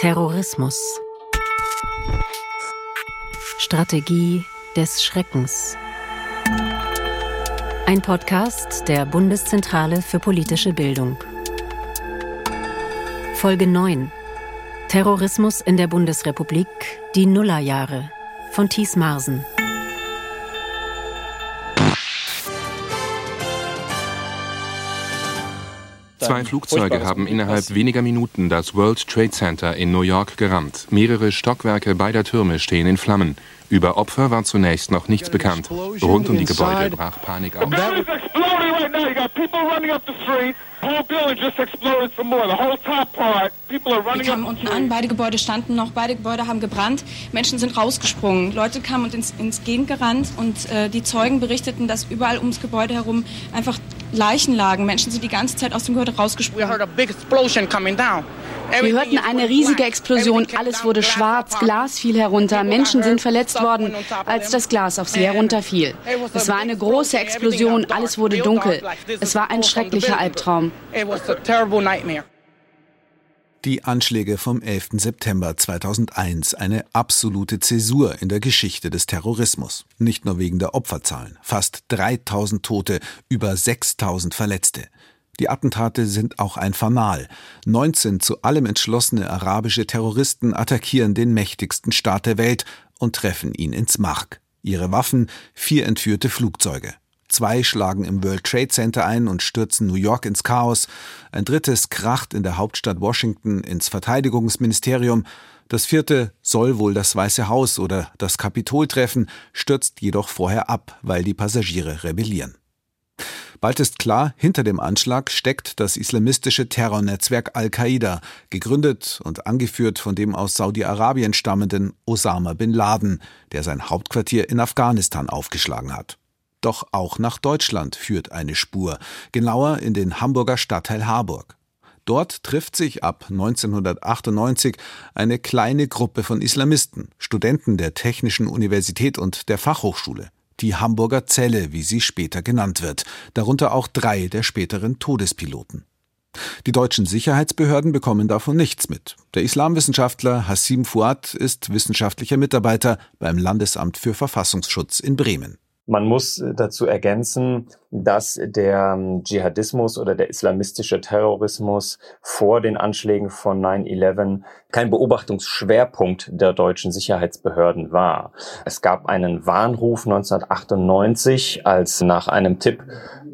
Terrorismus. Strategie des Schreckens. Ein Podcast der Bundeszentrale für politische Bildung. Folge 9. Terrorismus in der Bundesrepublik, die Nullerjahre von Thies Marsen. Zwei Flugzeuge haben innerhalb weniger Minuten das World Trade Center in New York gerammt. Mehrere Stockwerke beider Türme stehen in Flammen. Über Opfer war zunächst noch nichts bekannt. Rund um die Gebäude brach Panik aus. Wir kamen unten an, beide Gebäude standen noch, beide Gebäude haben gebrannt, Menschen sind rausgesprungen, Leute kamen und ins, ins Gegend gerannt und äh, die Zeugen berichteten, dass überall ums Gebäude herum einfach Leichen lagen. Menschen sind die ganze Zeit aus dem Gebäude rausgesprungen. Wir hörten eine riesige Explosion, alles wurde schwarz, Glas fiel herunter, Menschen sind verletzt worden, als das Glas auf sie herunterfiel. Es war eine große Explosion, alles wurde dunkel. Es war ein schrecklicher Albtraum. Die Anschläge vom 11. September 2001, eine absolute Zäsur in der Geschichte des Terrorismus. Nicht nur wegen der Opferzahlen, fast 3000 Tote, über 6000 Verletzte. Die Attentate sind auch ein Fanal. 19 zu allem entschlossene arabische Terroristen attackieren den mächtigsten Staat der Welt und treffen ihn ins Mark. Ihre Waffen vier entführte Flugzeuge. Zwei schlagen im World Trade Center ein und stürzen New York ins Chaos. Ein drittes kracht in der Hauptstadt Washington ins Verteidigungsministerium. Das vierte soll wohl das Weiße Haus oder das Kapitol treffen, stürzt jedoch vorher ab, weil die Passagiere rebellieren. Bald ist klar, hinter dem Anschlag steckt das islamistische Terrornetzwerk Al-Qaida, gegründet und angeführt von dem aus Saudi-Arabien stammenden Osama bin Laden, der sein Hauptquartier in Afghanistan aufgeschlagen hat. Doch auch nach Deutschland führt eine Spur, genauer in den Hamburger Stadtteil Harburg. Dort trifft sich ab 1998 eine kleine Gruppe von Islamisten, Studenten der Technischen Universität und der Fachhochschule, die Hamburger Zelle, wie sie später genannt wird, darunter auch drei der späteren Todespiloten. Die deutschen Sicherheitsbehörden bekommen davon nichts mit. Der Islamwissenschaftler Hassim Fuad ist wissenschaftlicher Mitarbeiter beim Landesamt für Verfassungsschutz in Bremen. Man muss dazu ergänzen, dass der ähm, Dschihadismus oder der islamistische Terrorismus vor den Anschlägen von 9-11 kein Beobachtungsschwerpunkt der deutschen Sicherheitsbehörden war. Es gab einen Warnruf 1998, als nach einem Tipp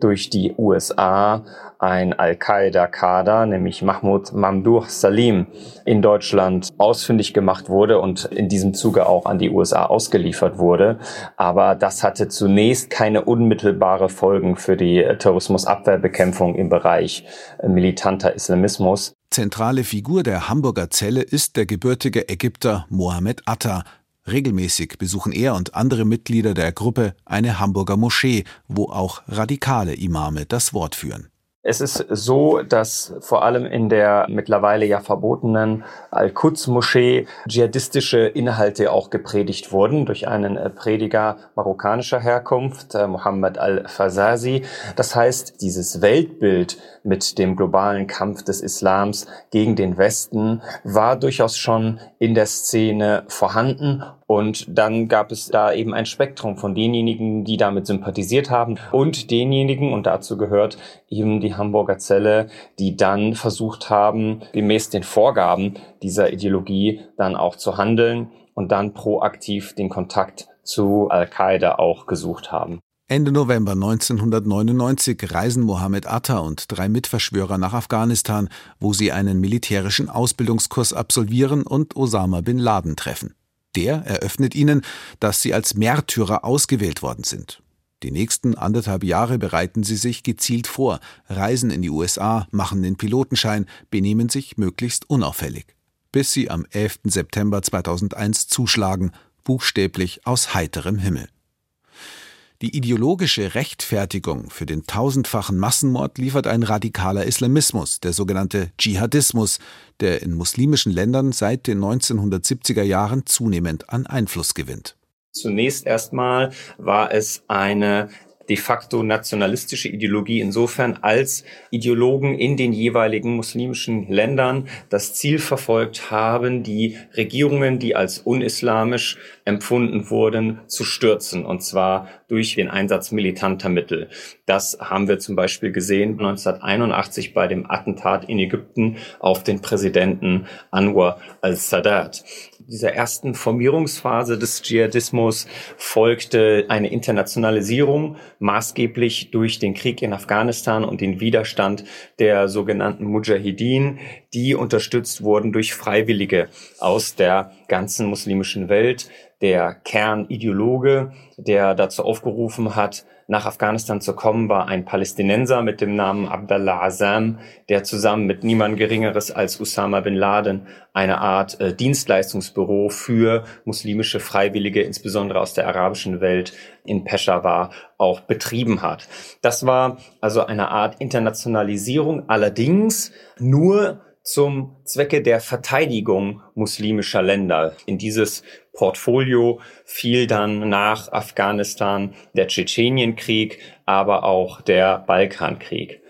durch die USA ein Al-Qaida-Kader, nämlich Mahmoud Mamdouh Salim, in Deutschland ausfindig gemacht wurde und in diesem Zuge auch an die USA ausgeliefert wurde. Aber das hatte zunächst keine unmittelbare Folgen für die Terrorismusabwehrbekämpfung im Bereich militanter Islamismus. Zentrale Figur der Hamburger Zelle ist der gebürtige Ägypter Mohammed Atta, Regelmäßig besuchen er und andere Mitglieder der Gruppe eine Hamburger Moschee, wo auch radikale Imame das Wort führen. Es ist so, dass vor allem in der mittlerweile ja verbotenen Al-Quds-Moschee dschihadistische Inhalte auch gepredigt wurden durch einen äh, Prediger marokkanischer Herkunft, äh, Mohammed al-Fazazi. Das heißt, dieses Weltbild mit dem globalen Kampf des Islams gegen den Westen war durchaus schon in der Szene vorhanden und dann gab es da eben ein Spektrum von denjenigen, die damit sympathisiert haben und denjenigen, und dazu gehört eben die Hamburger Zelle, die dann versucht haben, gemäß den Vorgaben dieser Ideologie dann auch zu handeln und dann proaktiv den Kontakt zu Al-Qaida auch gesucht haben. Ende November 1999 reisen Mohammed Atta und drei Mitverschwörer nach Afghanistan, wo sie einen militärischen Ausbildungskurs absolvieren und Osama bin Laden treffen. Der eröffnet ihnen, dass sie als Märtyrer ausgewählt worden sind. Die nächsten anderthalb Jahre bereiten sie sich gezielt vor, reisen in die USA, machen den Pilotenschein, benehmen sich möglichst unauffällig. Bis sie am 11. September 2001 zuschlagen, buchstäblich aus heiterem Himmel. Die ideologische Rechtfertigung für den tausendfachen Massenmord liefert ein radikaler Islamismus, der sogenannte Dschihadismus, der in muslimischen Ländern seit den 1970er Jahren zunehmend an Einfluss gewinnt. Zunächst erstmal war es eine de facto nationalistische Ideologie insofern, als Ideologen in den jeweiligen muslimischen Ländern das Ziel verfolgt haben, die Regierungen, die als unislamisch empfunden wurden, zu stürzen, und zwar durch den Einsatz militanter Mittel. Das haben wir zum Beispiel gesehen 1981 bei dem Attentat in Ägypten auf den Präsidenten Anwar al-Sadat dieser ersten Formierungsphase des Dschihadismus folgte eine Internationalisierung, maßgeblich durch den Krieg in Afghanistan und den Widerstand der sogenannten Mujahideen, die unterstützt wurden durch Freiwillige aus der ganzen muslimischen Welt. Der Kernideologe, der dazu aufgerufen hat, nach Afghanistan zu kommen, war ein Palästinenser mit dem Namen Abdallah Azam, der zusammen mit niemand Geringeres als Osama bin Laden eine Art äh, Dienstleistungsbüro für muslimische Freiwillige, insbesondere aus der arabischen Welt in Peshawar, auch betrieben hat. Das war also eine Art Internationalisierung, allerdings nur zum Zwecke der Verteidigung muslimischer Länder. In dieses Portfolio fiel dann nach Afghanistan der Tschetschenienkrieg, aber auch der Balkankrieg.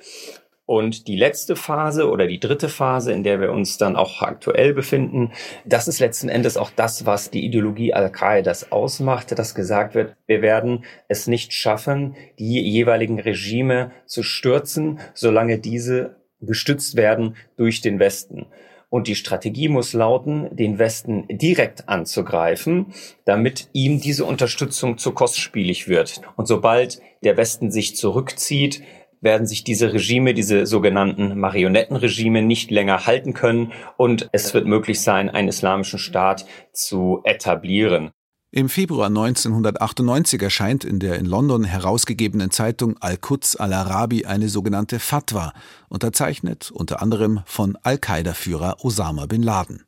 Und die letzte Phase oder die dritte Phase, in der wir uns dann auch aktuell befinden, das ist letzten Endes auch das, was die Ideologie Al-Qaidas ausmachte, dass gesagt wird, wir werden es nicht schaffen, die jeweiligen Regime zu stürzen, solange diese gestützt werden durch den Westen. Und die Strategie muss lauten, den Westen direkt anzugreifen, damit ihm diese Unterstützung zu kostspielig wird. Und sobald der Westen sich zurückzieht, werden sich diese Regime, diese sogenannten Marionettenregime nicht länger halten können und es wird möglich sein, einen islamischen Staat zu etablieren. Im Februar 1998 erscheint in der in London herausgegebenen Zeitung Al-Quds al-Arabi eine sogenannte Fatwa, unterzeichnet unter anderem von Al-Qaida-Führer Osama bin Laden.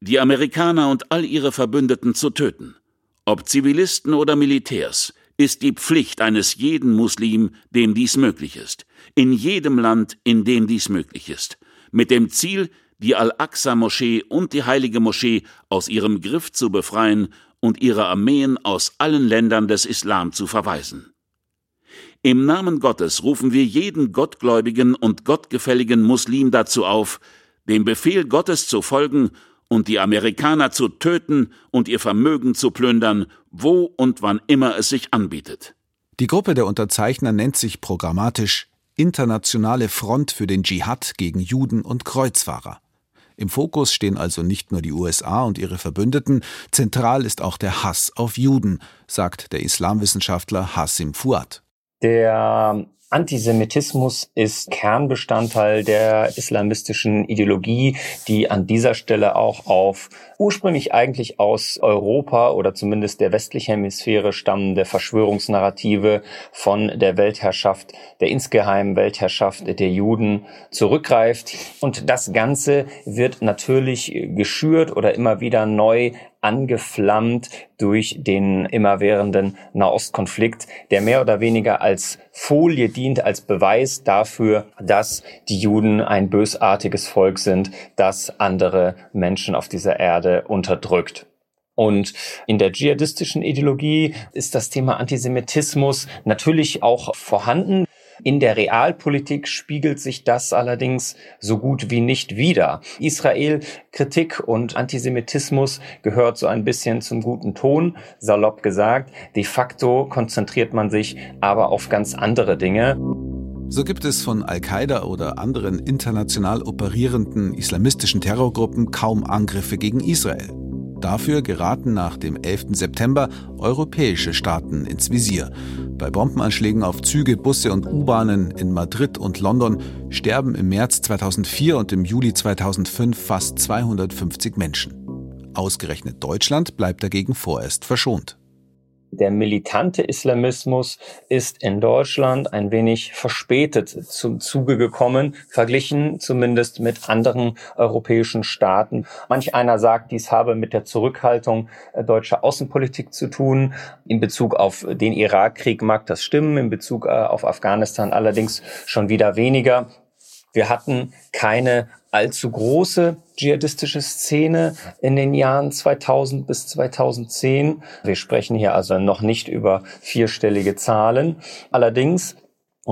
Die Amerikaner und all ihre Verbündeten zu töten, ob Zivilisten oder Militärs, ist die Pflicht eines jeden Muslim, dem dies möglich ist, in jedem Land, in dem dies möglich ist, mit dem Ziel, die Al-Aqsa-Moschee und die Heilige Moschee aus ihrem Griff zu befreien und ihre Armeen aus allen Ländern des Islam zu verweisen. Im Namen Gottes rufen wir jeden gottgläubigen und gottgefälligen Muslim dazu auf, dem Befehl Gottes zu folgen und die Amerikaner zu töten und ihr Vermögen zu plündern, wo und wann immer es sich anbietet. Die Gruppe der Unterzeichner nennt sich programmatisch Internationale Front für den Dschihad gegen Juden und Kreuzfahrer. Im Fokus stehen also nicht nur die USA und ihre Verbündeten, zentral ist auch der Hass auf Juden, sagt der Islamwissenschaftler Hassim Fuad. Der Antisemitismus ist Kernbestandteil der islamistischen Ideologie, die an dieser Stelle auch auf ursprünglich eigentlich aus Europa oder zumindest der westlichen Hemisphäre stammende Verschwörungsnarrative von der Weltherrschaft, der insgeheimen Weltherrschaft der Juden zurückgreift. Und das Ganze wird natürlich geschürt oder immer wieder neu angeflammt durch den immerwährenden Nahostkonflikt, der mehr oder weniger als Folie dient, als Beweis dafür, dass die Juden ein bösartiges Volk sind, das andere Menschen auf dieser Erde unterdrückt. Und in der dschihadistischen Ideologie ist das Thema Antisemitismus natürlich auch vorhanden. In der Realpolitik spiegelt sich das allerdings so gut wie nicht wider. Israel-Kritik und Antisemitismus gehört so ein bisschen zum guten Ton, salopp gesagt. De facto konzentriert man sich aber auf ganz andere Dinge. So gibt es von Al-Qaida oder anderen international operierenden islamistischen Terrorgruppen kaum Angriffe gegen Israel. Dafür geraten nach dem 11. September europäische Staaten ins Visier. Bei Bombenanschlägen auf Züge, Busse und U-Bahnen in Madrid und London sterben im März 2004 und im Juli 2005 fast 250 Menschen. Ausgerechnet Deutschland bleibt dagegen vorerst verschont. Der militante Islamismus ist in Deutschland ein wenig verspätet zum Zuge gekommen, verglichen zumindest mit anderen europäischen Staaten. Manch einer sagt, dies habe mit der Zurückhaltung äh, deutscher Außenpolitik zu tun. In Bezug auf den Irakkrieg mag das stimmen, in Bezug äh, auf Afghanistan allerdings schon wieder weniger. Wir hatten keine allzu große dschihadistische Szene in den Jahren 2000 bis 2010. Wir sprechen hier also noch nicht über vierstellige Zahlen. Allerdings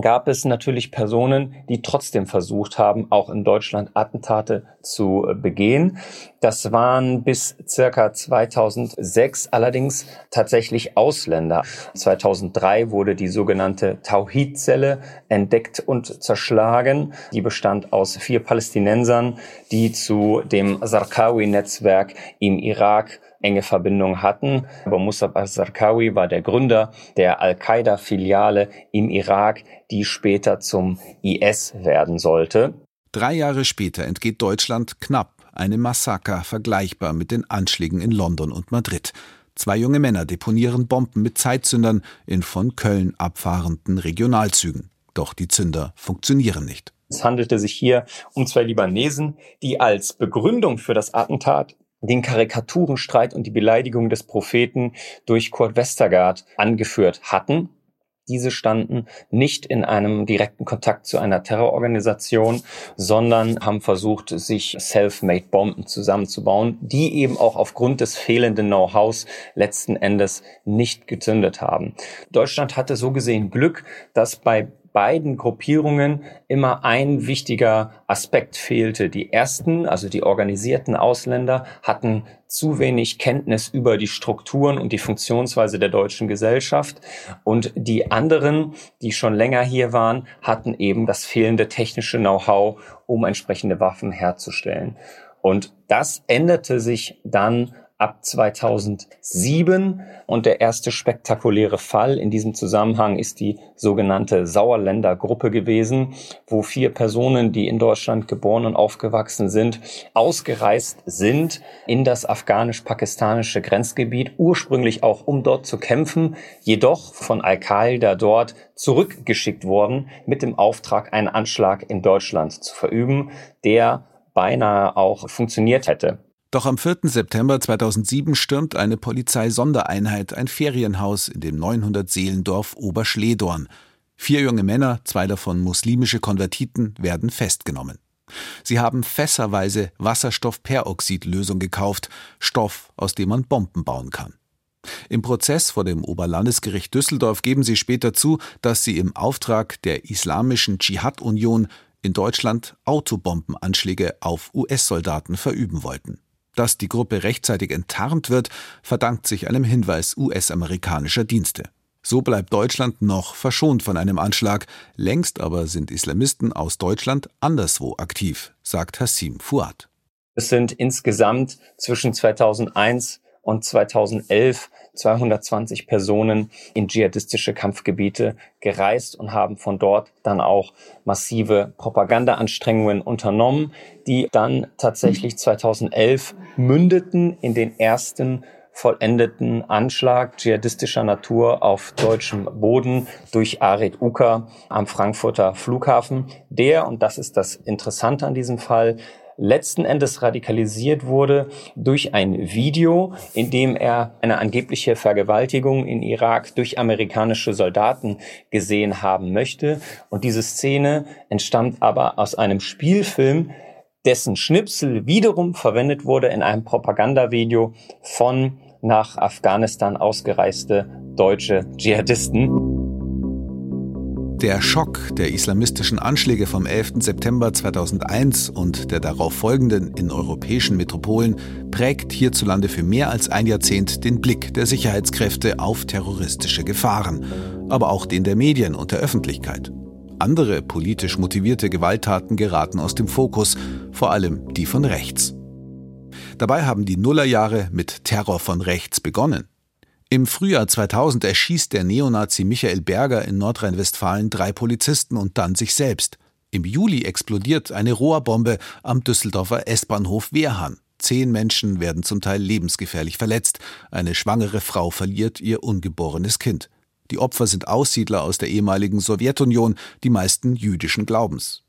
gab es natürlich Personen, die trotzdem versucht haben, auch in Deutschland Attentate zu äh, begehen. Das waren bis circa 2006 allerdings tatsächlich Ausländer. 2003 wurde die sogenannte Tauhid-Zelle entdeckt und zerschlagen. Die bestand aus vier Palästinensern, die zu dem Zarqawi-Netzwerk im Irak enge Verbindungen hatten. Aber Musab al-Zarqawi war der Gründer der Al-Qaida-Filiale im Irak, die später zum IS werden sollte. Drei Jahre später entgeht Deutschland knapp einem Massaker vergleichbar mit den Anschlägen in London und Madrid. Zwei junge Männer deponieren Bomben mit Zeitzündern in von Köln abfahrenden Regionalzügen. Doch die Zünder funktionieren nicht. Es handelte sich hier um zwei Libanesen, die als Begründung für das Attentat den Karikaturenstreit und die Beleidigung des Propheten durch Kurt Westergaard angeführt hatten. Diese standen nicht in einem direkten Kontakt zu einer Terrororganisation, sondern haben versucht, sich self-made Bomben zusammenzubauen, die eben auch aufgrund des fehlenden Know-hows letzten Endes nicht gezündet haben. Deutschland hatte so gesehen Glück, dass bei beiden Gruppierungen immer ein wichtiger Aspekt fehlte. Die ersten, also die organisierten Ausländer, hatten zu wenig Kenntnis über die Strukturen und die Funktionsweise der deutschen Gesellschaft. Und die anderen, die schon länger hier waren, hatten eben das fehlende technische Know-how, um entsprechende Waffen herzustellen. Und das änderte sich dann ab 2007. Und der erste spektakuläre Fall in diesem Zusammenhang ist die sogenannte Sauerländer Gruppe gewesen, wo vier Personen, die in Deutschland geboren und aufgewachsen sind, ausgereist sind in das afghanisch-pakistanische Grenzgebiet, ursprünglich auch um dort zu kämpfen, jedoch von Al-Qaida dort zurückgeschickt worden mit dem Auftrag, einen Anschlag in Deutschland zu verüben, der beinahe auch funktioniert hätte. Doch am 4. September 2007 stürmt eine Polizeisondereinheit ein Ferienhaus in dem 900 Seelendorf Oberschledorn. Vier junge Männer, zwei davon muslimische Konvertiten, werden festgenommen. Sie haben fässerweise Wasserstoffperoxidlösung gekauft, Stoff, aus dem man Bomben bauen kann. Im Prozess vor dem Oberlandesgericht Düsseldorf geben sie später zu, dass sie im Auftrag der Islamischen Dschihad-Union in Deutschland Autobombenanschläge auf US-Soldaten verüben wollten. Dass die Gruppe rechtzeitig enttarnt wird, verdankt sich einem Hinweis US-amerikanischer Dienste. So bleibt Deutschland noch verschont von einem Anschlag, längst aber sind Islamisten aus Deutschland anderswo aktiv, sagt Hassim Fuad. Es sind insgesamt zwischen 2001 und 2011 220 Personen in dschihadistische Kampfgebiete gereist und haben von dort dann auch massive Propagandaanstrengungen unternommen, die dann tatsächlich 2011 mündeten in den ersten vollendeten Anschlag dschihadistischer Natur auf deutschem Boden durch Arid Uka am Frankfurter Flughafen, der, und das ist das Interessante an diesem Fall, letzten Endes radikalisiert wurde durch ein Video, in dem er eine angebliche Vergewaltigung in Irak durch amerikanische Soldaten gesehen haben möchte. Und diese Szene entstammt aber aus einem Spielfilm, dessen Schnipsel wiederum verwendet wurde in einem Propagandavideo von nach Afghanistan ausgereiste deutsche Dschihadisten. Der Schock der islamistischen Anschläge vom 11. September 2001 und der darauf folgenden in europäischen Metropolen prägt hierzulande für mehr als ein Jahrzehnt den Blick der Sicherheitskräfte auf terroristische Gefahren, aber auch den der Medien und der Öffentlichkeit. Andere politisch motivierte Gewalttaten geraten aus dem Fokus, vor allem die von rechts. Dabei haben die Nullerjahre mit Terror von rechts begonnen. Im Frühjahr 2000 erschießt der Neonazi Michael Berger in Nordrhein-Westfalen drei Polizisten und dann sich selbst. Im Juli explodiert eine Rohrbombe am Düsseldorfer S-Bahnhof Wehrhahn. Zehn Menschen werden zum Teil lebensgefährlich verletzt. Eine schwangere Frau verliert ihr ungeborenes Kind. Die Opfer sind Aussiedler aus der ehemaligen Sowjetunion, die meisten jüdischen Glaubens.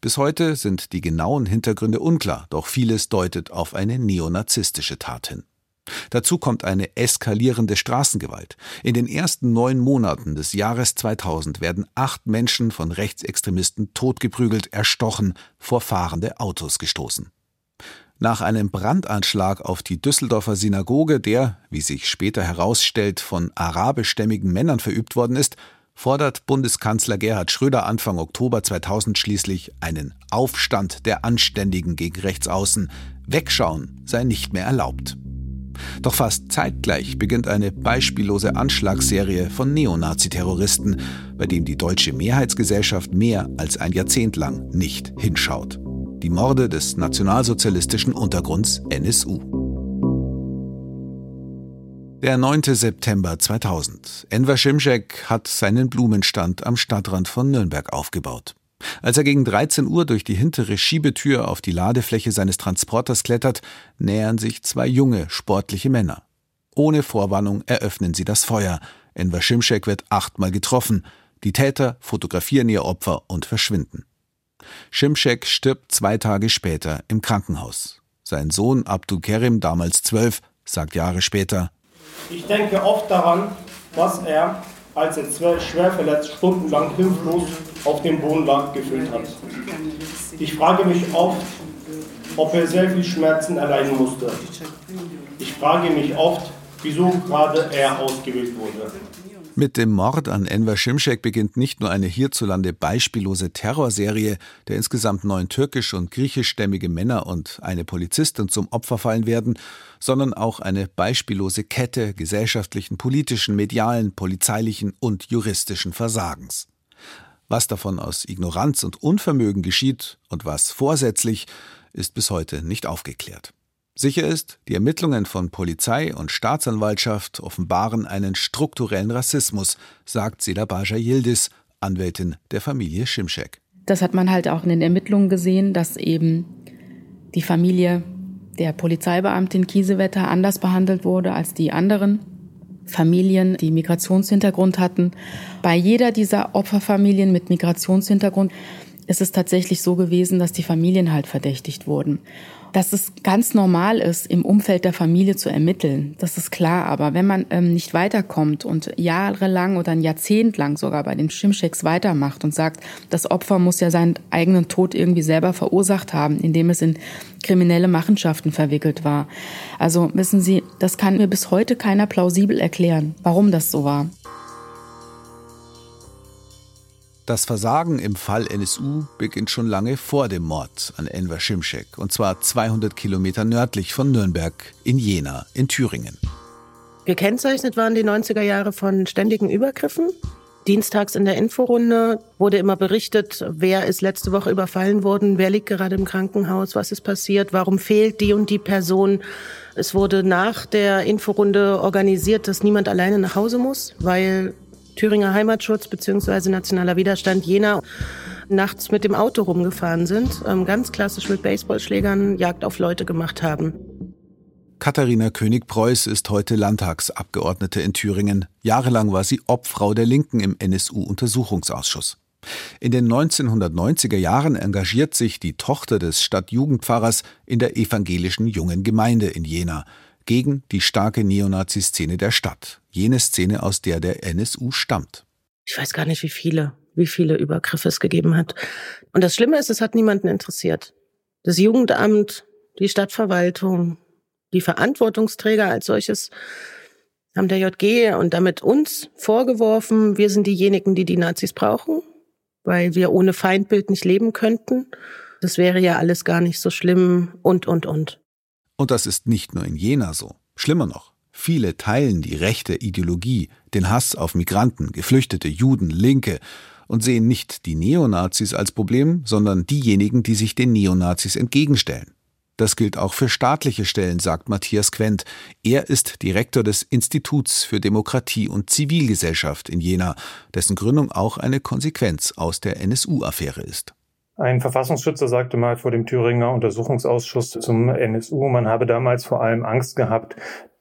Bis heute sind die genauen Hintergründe unklar, doch vieles deutet auf eine neonazistische Tat hin. Dazu kommt eine eskalierende Straßengewalt. In den ersten neun Monaten des Jahres 2000 werden acht Menschen von Rechtsextremisten totgeprügelt, erstochen, vor fahrende Autos gestoßen. Nach einem Brandanschlag auf die Düsseldorfer Synagoge, der, wie sich später herausstellt, von arabischstämmigen Männern verübt worden ist, fordert Bundeskanzler Gerhard Schröder Anfang Oktober 2000 schließlich einen Aufstand der Anständigen gegen Rechtsaußen. Wegschauen sei nicht mehr erlaubt. Doch fast zeitgleich beginnt eine beispiellose Anschlagsserie von Neonazi-Terroristen, bei dem die deutsche Mehrheitsgesellschaft mehr als ein Jahrzehnt lang nicht hinschaut. Die Morde des nationalsozialistischen Untergrunds NSU. Der 9. September 2000. Enver Şimşek hat seinen Blumenstand am Stadtrand von Nürnberg aufgebaut. Als er gegen 13 Uhr durch die hintere Schiebetür auf die Ladefläche seines Transporters klettert, nähern sich zwei junge, sportliche Männer. Ohne Vorwarnung eröffnen sie das Feuer. Enver Şimşek wird achtmal getroffen. Die Täter fotografieren ihr Opfer und verschwinden. Şimşek stirbt zwei Tage später im Krankenhaus. Sein Sohn Abdul Kerim, damals zwölf, sagt Jahre später: Ich denke oft daran, was er als er schwer verletzt stundenlang hilflos auf dem Boden lag, gefüllt hat. Ich frage mich oft, ob er sehr viel Schmerzen erleiden musste. Ich frage mich oft, wieso gerade er ausgewählt wurde. Mit dem Mord an Enver Şimşek beginnt nicht nur eine hierzulande beispiellose Terrorserie, der insgesamt neun türkisch- und griechischstämmige Männer und eine Polizistin zum Opfer fallen werden, sondern auch eine beispiellose Kette gesellschaftlichen, politischen, medialen, polizeilichen und juristischen Versagens. Was davon aus Ignoranz und Unvermögen geschieht und was vorsätzlich, ist bis heute nicht aufgeklärt. Sicher ist, die Ermittlungen von Polizei und Staatsanwaltschaft offenbaren einen strukturellen Rassismus, sagt Seda Baja Yildiz, Anwältin der Familie Şimşek. Das hat man halt auch in den Ermittlungen gesehen, dass eben die Familie der Polizeibeamtin Kiesewetter anders behandelt wurde als die anderen Familien, die Migrationshintergrund hatten. Bei jeder dieser Opferfamilien mit Migrationshintergrund ist es tatsächlich so gewesen, dass die Familien halt verdächtigt wurden. Dass es ganz normal ist, im Umfeld der Familie zu ermitteln, das ist klar. Aber wenn man ähm, nicht weiterkommt und jahrelang oder ein Jahrzehnt lang sogar bei den Schimschecks weitermacht und sagt, das Opfer muss ja seinen eigenen Tod irgendwie selber verursacht haben, indem es in kriminelle Machenschaften verwickelt war. Also wissen Sie, das kann mir bis heute keiner plausibel erklären, warum das so war. Das Versagen im Fall NSU beginnt schon lange vor dem Mord an Enver Şimşek, und zwar 200 Kilometer nördlich von Nürnberg in Jena in Thüringen. Gekennzeichnet waren die 90er Jahre von ständigen Übergriffen. Dienstags in der Inforunde wurde immer berichtet, wer ist letzte Woche überfallen worden, wer liegt gerade im Krankenhaus, was ist passiert, warum fehlt die und die Person. Es wurde nach der Inforunde organisiert, dass niemand alleine nach Hause muss, weil Thüringer Heimatschutz bzw. Nationaler Widerstand Jena nachts mit dem Auto rumgefahren sind, ähm, ganz klassisch mit Baseballschlägern Jagd auf Leute gemacht haben. Katharina König-Preuß ist heute Landtagsabgeordnete in Thüringen. Jahrelang war sie Obfrau der Linken im NSU-Untersuchungsausschuss. In den 1990er Jahren engagiert sich die Tochter des Stadtjugendpfarrers in der evangelischen Jungen Gemeinde in Jena gegen die starke Neonazi-Szene der Stadt, jene Szene, aus der der NSU stammt. Ich weiß gar nicht, wie viele, wie viele Übergriffe es gegeben hat. Und das Schlimme ist, es hat niemanden interessiert. Das Jugendamt, die Stadtverwaltung, die Verantwortungsträger als solches haben der JG und damit uns vorgeworfen, wir sind diejenigen, die die Nazis brauchen, weil wir ohne Feindbild nicht leben könnten. Das wäre ja alles gar nicht so schlimm und, und, und. Und das ist nicht nur in Jena so. Schlimmer noch, viele teilen die rechte Ideologie, den Hass auf Migranten, Geflüchtete, Juden, Linke und sehen nicht die Neonazis als Problem, sondern diejenigen, die sich den Neonazis entgegenstellen. Das gilt auch für staatliche Stellen, sagt Matthias Quent. Er ist Direktor des Instituts für Demokratie und Zivilgesellschaft in Jena, dessen Gründung auch eine Konsequenz aus der NSU-Affäre ist. Ein Verfassungsschützer sagte mal vor dem Thüringer Untersuchungsausschuss zum NSU, man habe damals vor allem Angst gehabt,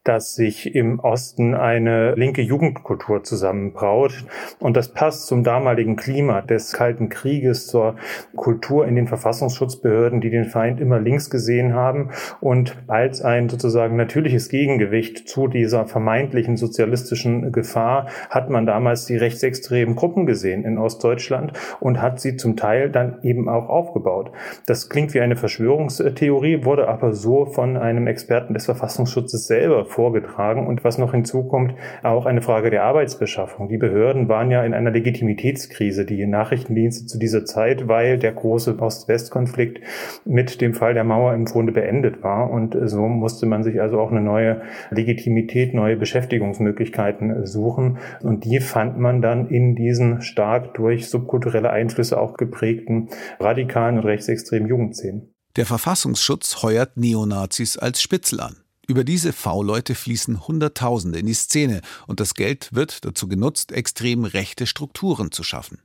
dass sich im Osten eine linke Jugendkultur zusammenbraut. Und das passt zum damaligen Klima des Kalten Krieges, zur Kultur in den Verfassungsschutzbehörden, die den Feind immer links gesehen haben und als ein sozusagen natürliches Gegengewicht zu dieser vermeintlichen sozialistischen Gefahr hat man damals die rechtsextremen Gruppen gesehen in Ostdeutschland und hat sie zum Teil dann eben auch aufgebaut. Das klingt wie eine Verschwörungstheorie, wurde aber so von einem Experten des Verfassungsschutzes selber vorgetragen. Und was noch hinzukommt, auch eine Frage der Arbeitsbeschaffung. Die Behörden waren ja in einer Legitimitätskrise, die Nachrichtendienste zu dieser Zeit, weil der große Ost-West-Konflikt mit dem Fall der Mauer im Grunde beendet war. Und so musste man sich also auch eine neue Legitimität, neue Beschäftigungsmöglichkeiten suchen. Und die fand man dann in diesen stark durch subkulturelle Einflüsse auch geprägten radikalen und rechtsextremen Jugendszenen. Der Verfassungsschutz heuert Neonazis als Spitzel an. Über diese V-Leute fließen Hunderttausende in die Szene und das Geld wird dazu genutzt, extrem rechte Strukturen zu schaffen.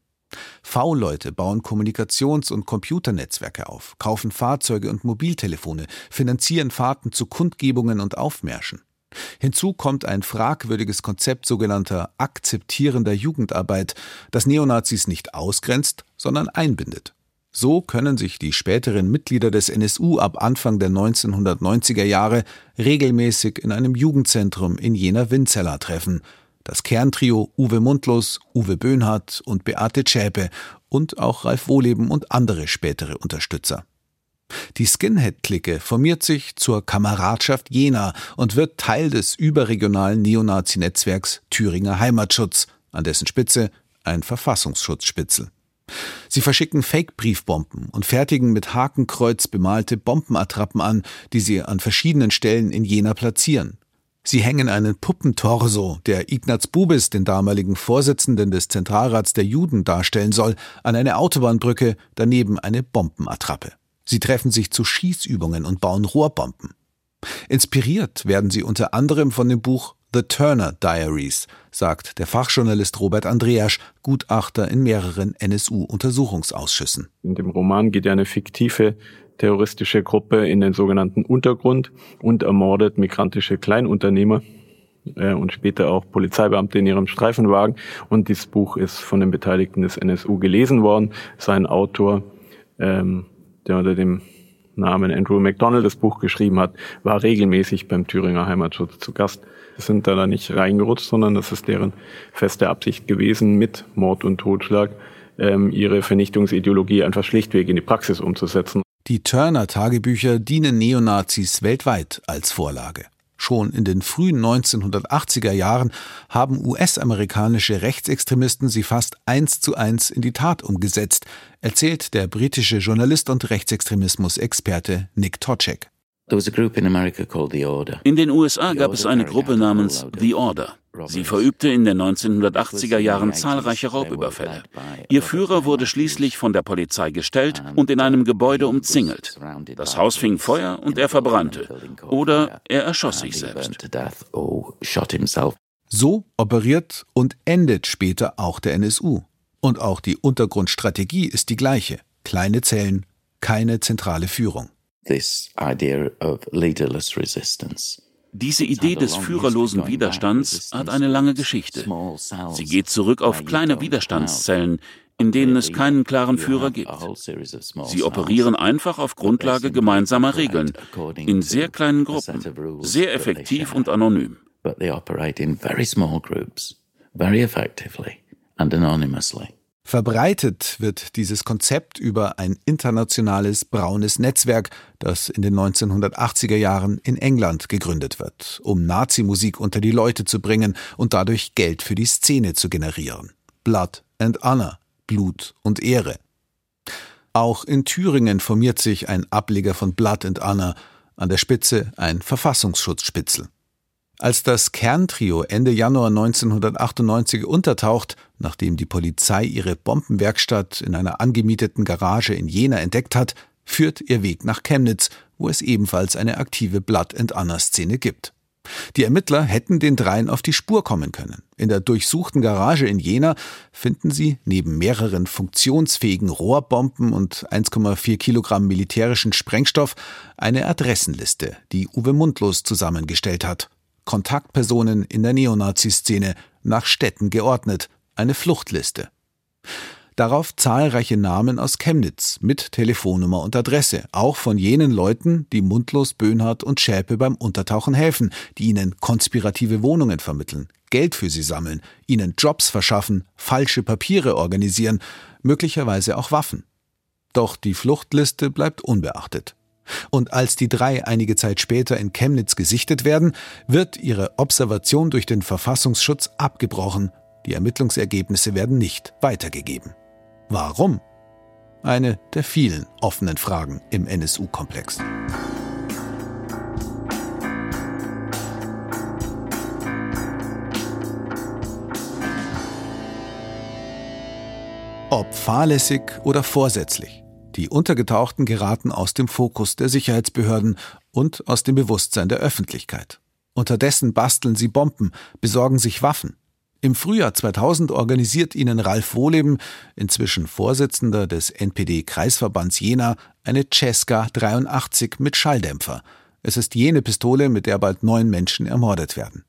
V-Leute bauen Kommunikations- und Computernetzwerke auf, kaufen Fahrzeuge und Mobiltelefone, finanzieren Fahrten zu Kundgebungen und Aufmärschen. Hinzu kommt ein fragwürdiges Konzept sogenannter akzeptierender Jugendarbeit, das Neonazis nicht ausgrenzt, sondern einbindet. So können sich die späteren Mitglieder des NSU ab Anfang der 1990er Jahre regelmäßig in einem Jugendzentrum in jener Winzella treffen. Das Kerntrio Uwe Mundlos, Uwe Böhnhardt und Beate Zschäpe und auch Ralf Wohleben und andere spätere Unterstützer. Die Skinhead-Clique formiert sich zur Kameradschaft Jena und wird Teil des überregionalen Neonazi-Netzwerks Thüringer Heimatschutz, an dessen Spitze ein Verfassungsschutzspitzel. Sie verschicken Fake-Briefbomben und fertigen mit Hakenkreuz bemalte Bombenattrappen an, die sie an verschiedenen Stellen in Jena platzieren. Sie hängen einen Puppentorso, der Ignaz Bubis, den damaligen Vorsitzenden des Zentralrats der Juden, darstellen soll, an eine Autobahnbrücke, daneben eine Bombenattrappe. Sie treffen sich zu Schießübungen und bauen Rohrbomben. Inspiriert werden sie unter anderem von dem Buch The Turner Diaries, sagt der Fachjournalist Robert Andreasch, Gutachter in mehreren NSU-Untersuchungsausschüssen. In dem Roman geht ja eine fiktive terroristische Gruppe in den sogenannten Untergrund und ermordet migrantische Kleinunternehmer äh, und später auch Polizeibeamte in ihrem Streifenwagen. Und dieses Buch ist von den Beteiligten des NSU gelesen worden. Sein Autor, ähm, der unter dem Namen Andrew MacDonald das Buch geschrieben hat, war regelmäßig beim Thüringer Heimatschutz zu Gast sind da nicht reingerutscht, sondern das ist deren feste Absicht gewesen, mit Mord und Totschlag ähm, ihre Vernichtungsideologie einfach schlichtweg in die Praxis umzusetzen. Die Turner-Tagebücher dienen Neonazis weltweit als Vorlage. Schon in den frühen 1980er Jahren haben US-amerikanische Rechtsextremisten sie fast eins zu eins in die Tat umgesetzt, erzählt der britische Journalist und Rechtsextremismus-Experte Nick Toczek. In den USA gab es eine Gruppe namens The Order. Sie verübte in den 1980er Jahren zahlreiche Raubüberfälle. Ihr Führer wurde schließlich von der Polizei gestellt und in einem Gebäude umzingelt. Das Haus fing Feuer und er verbrannte. Oder er erschoss sich selbst. So operiert und endet später auch der NSU. Und auch die Untergrundstrategie ist die gleiche. Kleine Zellen, keine zentrale Führung this idea of leaderless resistance. Diese Idee des führerlosen Widerstands hat eine lange Geschichte. Sie geht zurück auf kleine Widerstandszellen, in denen es keinen klaren Führer gibt. Sie operieren einfach auf Grundlage gemeinsamer Regeln, in sehr kleinen Gruppen, sehr effektiv und anonym. Verbreitet wird dieses Konzept über ein internationales braunes Netzwerk, das in den 1980er Jahren in England gegründet wird, um Nazi-Musik unter die Leute zu bringen und dadurch Geld für die Szene zu generieren. Blood and Honor, Blut und Ehre. Auch in Thüringen formiert sich ein Ableger von Blood and Honor, an der Spitze ein Verfassungsschutzspitzel. Als das Kerntrio Ende Januar 1998 untertaucht, nachdem die Polizei ihre Bombenwerkstatt in einer angemieteten Garage in Jena entdeckt hat, führt ihr Weg nach Chemnitz, wo es ebenfalls eine aktive Blood and Honor Szene gibt. Die Ermittler hätten den dreien auf die Spur kommen können. In der durchsuchten Garage in Jena finden sie neben mehreren funktionsfähigen Rohrbomben und 1,4 Kilogramm militärischen Sprengstoff eine Adressenliste, die Uwe Mundlos zusammengestellt hat. Kontaktpersonen in der Neonazi-Szene, nach Städten geordnet, eine Fluchtliste. Darauf zahlreiche Namen aus Chemnitz mit Telefonnummer und Adresse, auch von jenen Leuten, die Mundlos, Böhnhardt und Schäpe beim Untertauchen helfen, die ihnen konspirative Wohnungen vermitteln, Geld für sie sammeln, ihnen Jobs verschaffen, falsche Papiere organisieren, möglicherweise auch Waffen. Doch die Fluchtliste bleibt unbeachtet. Und als die drei einige Zeit später in Chemnitz gesichtet werden, wird ihre Observation durch den Verfassungsschutz abgebrochen. Die Ermittlungsergebnisse werden nicht weitergegeben. Warum? Eine der vielen offenen Fragen im NSU-Komplex. Ob fahrlässig oder vorsätzlich. Die Untergetauchten geraten aus dem Fokus der Sicherheitsbehörden und aus dem Bewusstsein der Öffentlichkeit. Unterdessen basteln sie Bomben, besorgen sich Waffen. Im Frühjahr 2000 organisiert ihnen Ralf Wohleben, inzwischen Vorsitzender des NPD-Kreisverbands Jena, eine Cesca 83 mit Schalldämpfer. Es ist jene Pistole, mit der bald neun Menschen ermordet werden.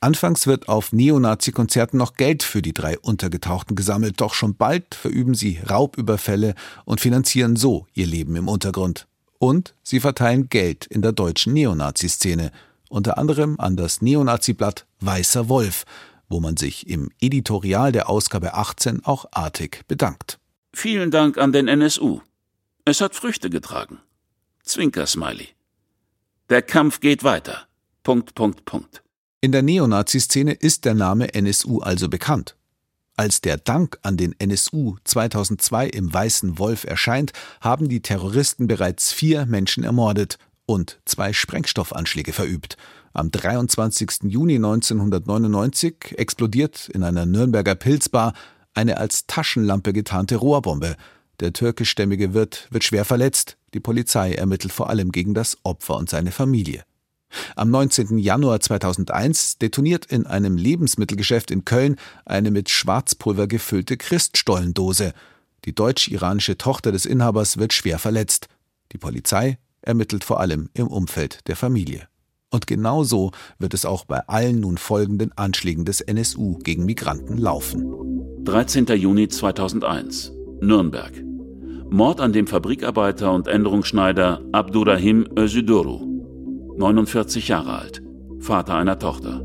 Anfangs wird auf Neonazi-Konzerten noch Geld für die drei Untergetauchten gesammelt, doch schon bald verüben sie Raubüberfälle und finanzieren so ihr Leben im Untergrund. Und sie verteilen Geld in der deutschen Neonazi-Szene, unter anderem an das Neonazi-Blatt Weißer Wolf, wo man sich im Editorial der Ausgabe 18 auch artig bedankt. Vielen Dank an den NSU. Es hat Früchte getragen. Zwinker-Smiley. Der Kampf geht weiter. Punkt, Punkt, Punkt. In der Neonazi-Szene ist der Name NSU also bekannt. Als der Dank an den NSU 2002 im Weißen Wolf erscheint, haben die Terroristen bereits vier Menschen ermordet und zwei Sprengstoffanschläge verübt. Am 23. Juni 1999 explodiert in einer Nürnberger Pilzbar eine als Taschenlampe getarnte Rohrbombe. Der türkischstämmige Wirt wird schwer verletzt. Die Polizei ermittelt vor allem gegen das Opfer und seine Familie. Am 19. Januar 2001 detoniert in einem Lebensmittelgeschäft in Köln eine mit Schwarzpulver gefüllte Christstollendose. Die deutsch-iranische Tochter des Inhabers wird schwer verletzt. Die Polizei ermittelt vor allem im Umfeld der Familie. Und genau so wird es auch bei allen nun folgenden Anschlägen des NSU gegen Migranten laufen. 13. Juni 2001, Nürnberg. Mord an dem Fabrikarbeiter und Änderungsschneider Abdurrahim Özüdoru, 49 Jahre alt, Vater einer Tochter.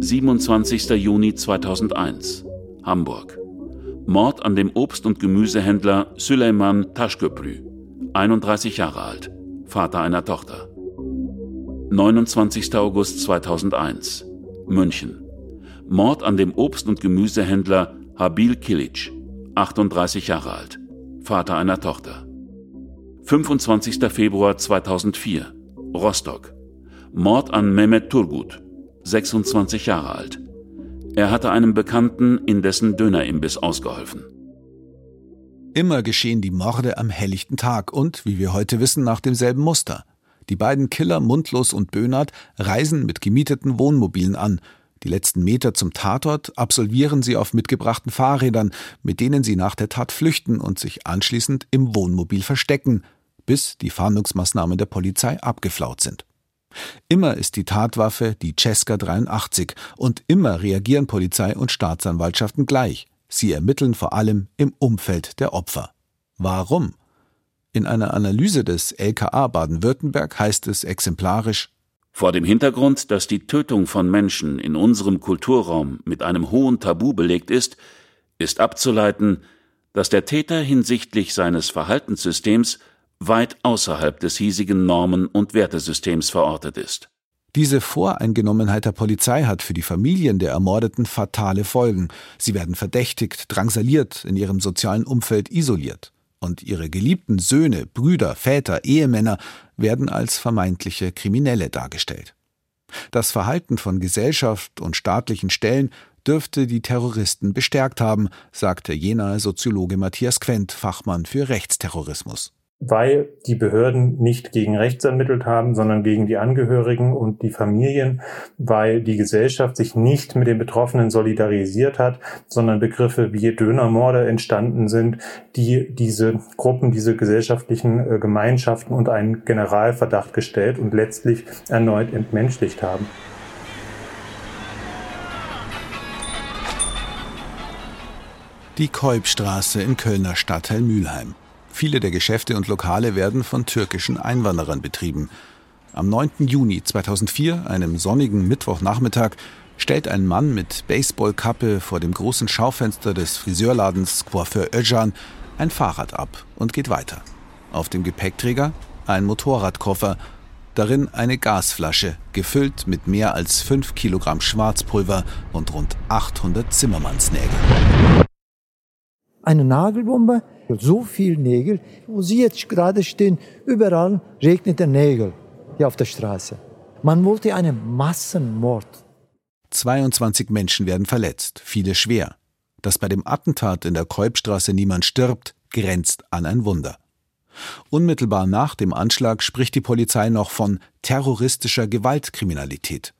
27. Juni 2001, Hamburg. Mord an dem Obst- und Gemüsehändler Süleyman Taschköprü, 31 Jahre alt, Vater einer Tochter. 29. August 2001, München. Mord an dem Obst- und Gemüsehändler Habil Kilic, 38 Jahre alt, Vater einer Tochter. 25. Februar 2004, Rostock. Mord an Mehmet Turgut, 26 Jahre alt. Er hatte einem Bekannten in dessen Dönerimbiss ausgeholfen. Immer geschehen die Morde am helllichten Tag und, wie wir heute wissen, nach demselben Muster. Die beiden Killer Mundlos und Böhnert reisen mit gemieteten Wohnmobilen an. Die letzten Meter zum Tatort absolvieren sie auf mitgebrachten Fahrrädern, mit denen sie nach der Tat flüchten und sich anschließend im Wohnmobil verstecken, bis die Fahndungsmaßnahmen der Polizei abgeflaut sind. Immer ist die Tatwaffe die Cesca 83 und immer reagieren Polizei und Staatsanwaltschaften gleich. Sie ermitteln vor allem im Umfeld der Opfer. Warum? In einer Analyse des LKA Baden-Württemberg heißt es exemplarisch Vor dem Hintergrund, dass die Tötung von Menschen in unserem Kulturraum mit einem hohen Tabu belegt ist, ist abzuleiten, dass der Täter hinsichtlich seines Verhaltenssystems weit außerhalb des hiesigen Normen- und Wertesystems verortet ist. Diese Voreingenommenheit der Polizei hat für die Familien der Ermordeten fatale Folgen. Sie werden verdächtigt, drangsaliert, in ihrem sozialen Umfeld isoliert und ihre geliebten Söhne, Brüder, Väter, Ehemänner werden als vermeintliche Kriminelle dargestellt. Das Verhalten von Gesellschaft und staatlichen Stellen dürfte die Terroristen bestärkt haben, sagte jener Soziologe Matthias Quent, Fachmann für Rechtsterrorismus. Weil die Behörden nicht gegen rechts ermittelt haben, sondern gegen die Angehörigen und die Familien, weil die Gesellschaft sich nicht mit den Betroffenen solidarisiert hat, sondern Begriffe wie Dönermorde entstanden sind, die diese Gruppen, diese gesellschaftlichen äh, Gemeinschaften unter einen Generalverdacht gestellt und letztlich erneut entmenschlicht haben. Die Kolbstraße im Kölner Stadtteil Mülheim. Viele der Geschäfte und Lokale werden von türkischen Einwanderern betrieben. Am 9. Juni 2004, einem sonnigen Mittwochnachmittag, stellt ein Mann mit Baseballkappe vor dem großen Schaufenster des Friseurladens Coiffeur Özcan ein Fahrrad ab und geht weiter. Auf dem Gepäckträger ein Motorradkoffer, darin eine Gasflasche, gefüllt mit mehr als 5 Kilogramm Schwarzpulver und rund 800 Zimmermannsnägel. Eine Nagelbombe so viel Nägel, wo Sie jetzt gerade stehen, überall regnet der Nägel hier auf der Straße. Man wollte einen Massenmord. 22 Menschen werden verletzt, viele schwer. Dass bei dem Attentat in der Kolbstraße niemand stirbt, grenzt an ein Wunder. Unmittelbar nach dem Anschlag spricht die Polizei noch von terroristischer Gewaltkriminalität.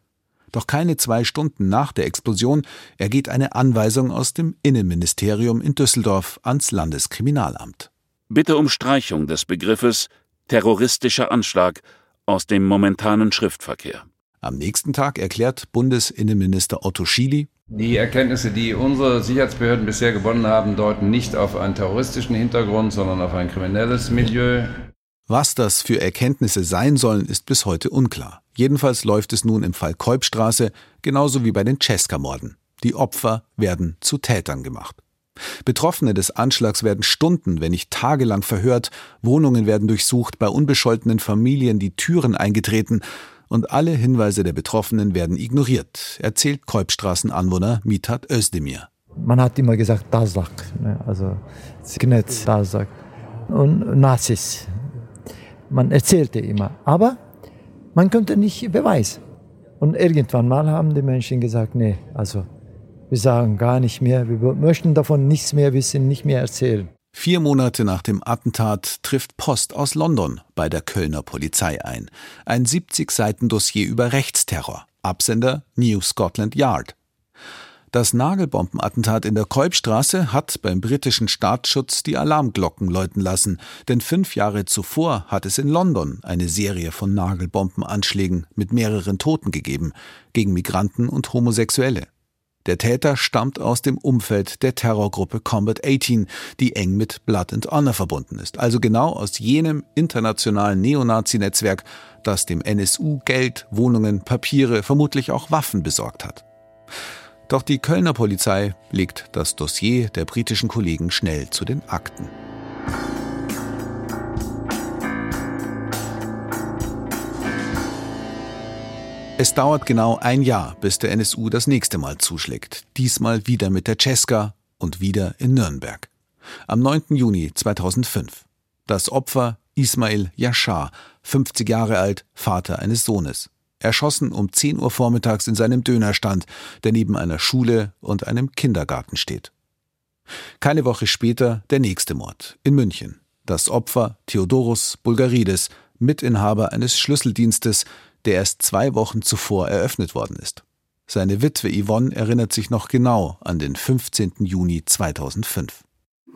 Doch keine zwei Stunden nach der Explosion ergeht eine Anweisung aus dem Innenministerium in Düsseldorf ans Landeskriminalamt. Bitte um Streichung des Begriffes terroristischer Anschlag aus dem momentanen Schriftverkehr. Am nächsten Tag erklärt Bundesinnenminister Otto Schily, die Erkenntnisse, die unsere Sicherheitsbehörden bisher gewonnen haben, deuten nicht auf einen terroristischen Hintergrund, sondern auf ein kriminelles Milieu. Was das für Erkenntnisse sein sollen, ist bis heute unklar. Jedenfalls läuft es nun im Fall Kolbstraße genauso wie bei den Cesca-Morden. Die Opfer werden zu Tätern gemacht. Betroffene des Anschlags werden Stunden, wenn nicht tagelang verhört, Wohnungen werden durchsucht, bei unbescholtenen Familien die Türen eingetreten und alle Hinweise der Betroffenen werden ignoriert, erzählt Kolbstraßenanwohner Mithat Özdemir. Man hat immer gesagt, Dasak, ne? also Signet Dasak und Nazis. Man erzählte immer, aber man konnte nicht beweisen. Und irgendwann mal haben die Menschen gesagt, nee, also wir sagen gar nicht mehr, wir möchten davon nichts mehr wissen, nicht mehr erzählen. Vier Monate nach dem Attentat trifft Post aus London bei der Kölner Polizei ein. Ein 70 Seiten Dossier über Rechtsterror. Absender New Scotland Yard. Das Nagelbombenattentat in der Kolbstraße hat beim britischen Staatsschutz die Alarmglocken läuten lassen, denn fünf Jahre zuvor hat es in London eine Serie von Nagelbombenanschlägen mit mehreren Toten gegeben, gegen Migranten und Homosexuelle. Der Täter stammt aus dem Umfeld der Terrorgruppe Combat 18, die eng mit Blood and Honor verbunden ist, also genau aus jenem internationalen Neonazi-Netzwerk, das dem NSU Geld, Wohnungen, Papiere, vermutlich auch Waffen besorgt hat. Doch die Kölner Polizei legt das Dossier der britischen Kollegen schnell zu den Akten. Es dauert genau ein Jahr, bis der NSU das nächste Mal zuschlägt. Diesmal wieder mit der Cesca und wieder in Nürnberg. Am 9. Juni 2005. Das Opfer Ismail Yashar, 50 Jahre alt, Vater eines Sohnes erschossen um 10 Uhr vormittags in seinem Dönerstand, der neben einer Schule und einem Kindergarten steht. Keine Woche später der nächste Mord in München. Das Opfer Theodorus Bulgarides, Mitinhaber eines Schlüsseldienstes, der erst zwei Wochen zuvor eröffnet worden ist. Seine Witwe Yvonne erinnert sich noch genau an den 15. Juni 2005.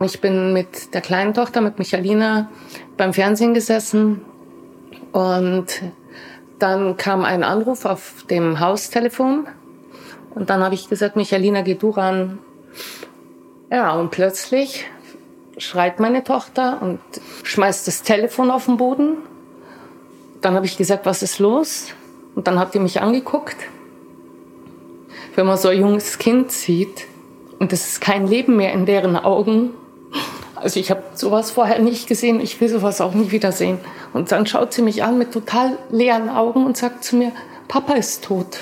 Ich bin mit der kleinen Tochter, mit Michalina, beim Fernsehen gesessen und dann kam ein Anruf auf dem Haustelefon und dann habe ich gesagt, Michalina, geh du ran. Ja, und plötzlich schreit meine Tochter und schmeißt das Telefon auf den Boden. Dann habe ich gesagt, was ist los? Und dann hat die mich angeguckt. Wenn man so ein junges Kind sieht und es ist kein Leben mehr in deren Augen, also ich habe sowas vorher nicht gesehen, ich will sowas auch nie wiedersehen. Und dann schaut sie mich an mit total leeren Augen und sagt zu mir, Papa ist tot.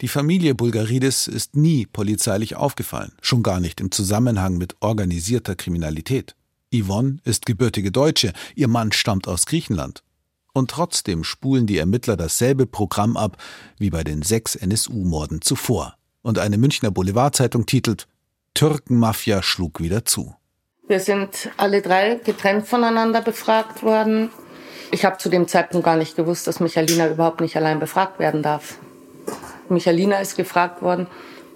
Die Familie Bulgaridis ist nie polizeilich aufgefallen, schon gar nicht im Zusammenhang mit organisierter Kriminalität. Yvonne ist gebürtige Deutsche, ihr Mann stammt aus Griechenland. Und trotzdem spulen die Ermittler dasselbe Programm ab wie bei den sechs NSU-Morden zuvor. Und eine Münchner Boulevardzeitung titelt Türkenmafia schlug wieder zu. Wir sind alle drei getrennt voneinander befragt worden. Ich habe zu dem Zeitpunkt gar nicht gewusst, dass Michalina überhaupt nicht allein befragt werden darf. Michalina ist gefragt worden,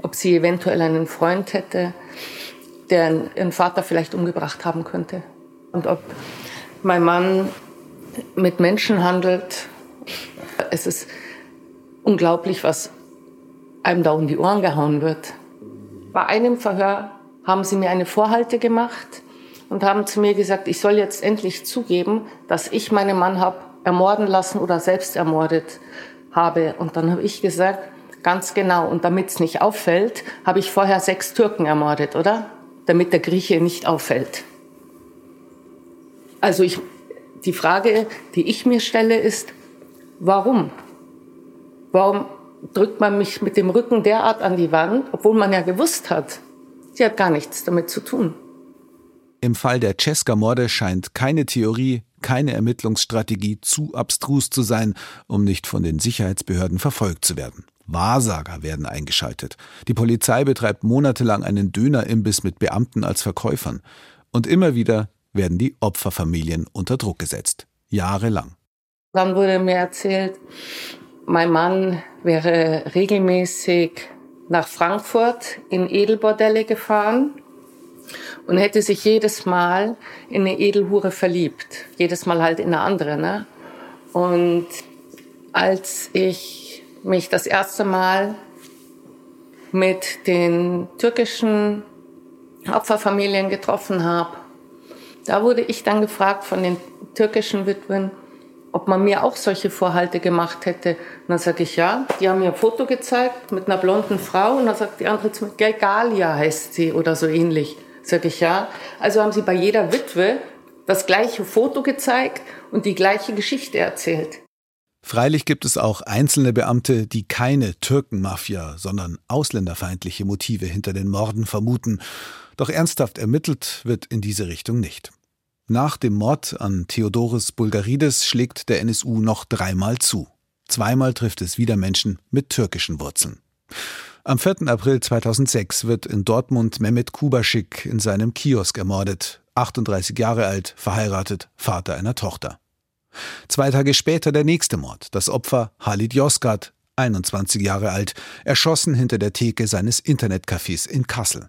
ob sie eventuell einen Freund hätte, der ihren Vater vielleicht umgebracht haben könnte. Und ob mein Mann mit Menschen handelt. Es ist unglaublich, was einem da um die Ohren gehauen wird. Bei einem Verhör haben sie mir eine Vorhalte gemacht und haben zu mir gesagt, ich soll jetzt endlich zugeben, dass ich meinen Mann habe ermorden lassen oder selbst ermordet habe. Und dann habe ich gesagt, ganz genau, und damit es nicht auffällt, habe ich vorher sechs Türken ermordet, oder? Damit der Grieche nicht auffällt. Also ich, die Frage, die ich mir stelle, ist, warum? Warum drückt man mich mit dem Rücken derart an die Wand, obwohl man ja gewusst hat, sie hat gar nichts damit zu tun? Im Fall der Cesca-Morde scheint keine Theorie, keine Ermittlungsstrategie zu abstrus zu sein, um nicht von den Sicherheitsbehörden verfolgt zu werden. Wahrsager werden eingeschaltet. Die Polizei betreibt monatelang einen Dönerimbiss mit Beamten als Verkäufern. Und immer wieder werden die Opferfamilien unter Druck gesetzt. Jahrelang. Dann wurde mir erzählt, mein Mann wäre regelmäßig nach Frankfurt in Edelbordelle gefahren und hätte sich jedes Mal in eine Edelhure verliebt. Jedes Mal halt in eine andere. Ne? Und als ich mich das erste Mal mit den türkischen Opferfamilien getroffen habe, da wurde ich dann gefragt von den türkischen Witwen, ob man mir auch solche Vorhalte gemacht hätte. Und dann sage ich, ja, die haben mir ein Foto gezeigt mit einer blonden Frau und dann sagt die andere zu mir, Galia heißt sie oder so ähnlich. Sag ich ja. Also haben sie bei jeder Witwe das gleiche Foto gezeigt und die gleiche Geschichte erzählt. Freilich gibt es auch einzelne Beamte, die keine Türkenmafia, sondern ausländerfeindliche Motive hinter den Morden vermuten. Doch ernsthaft ermittelt wird in diese Richtung nicht. Nach dem Mord an Theodoros Bulgarides schlägt der NSU noch dreimal zu. Zweimal trifft es wieder Menschen mit türkischen Wurzeln. Am 4. April 2006 wird in Dortmund Mehmet Kubaschik in seinem Kiosk ermordet, 38 Jahre alt, verheiratet, Vater einer Tochter. Zwei Tage später der nächste Mord, das Opfer Halid Yozgat, 21 Jahre alt, erschossen hinter der Theke seines Internetcafés in Kassel.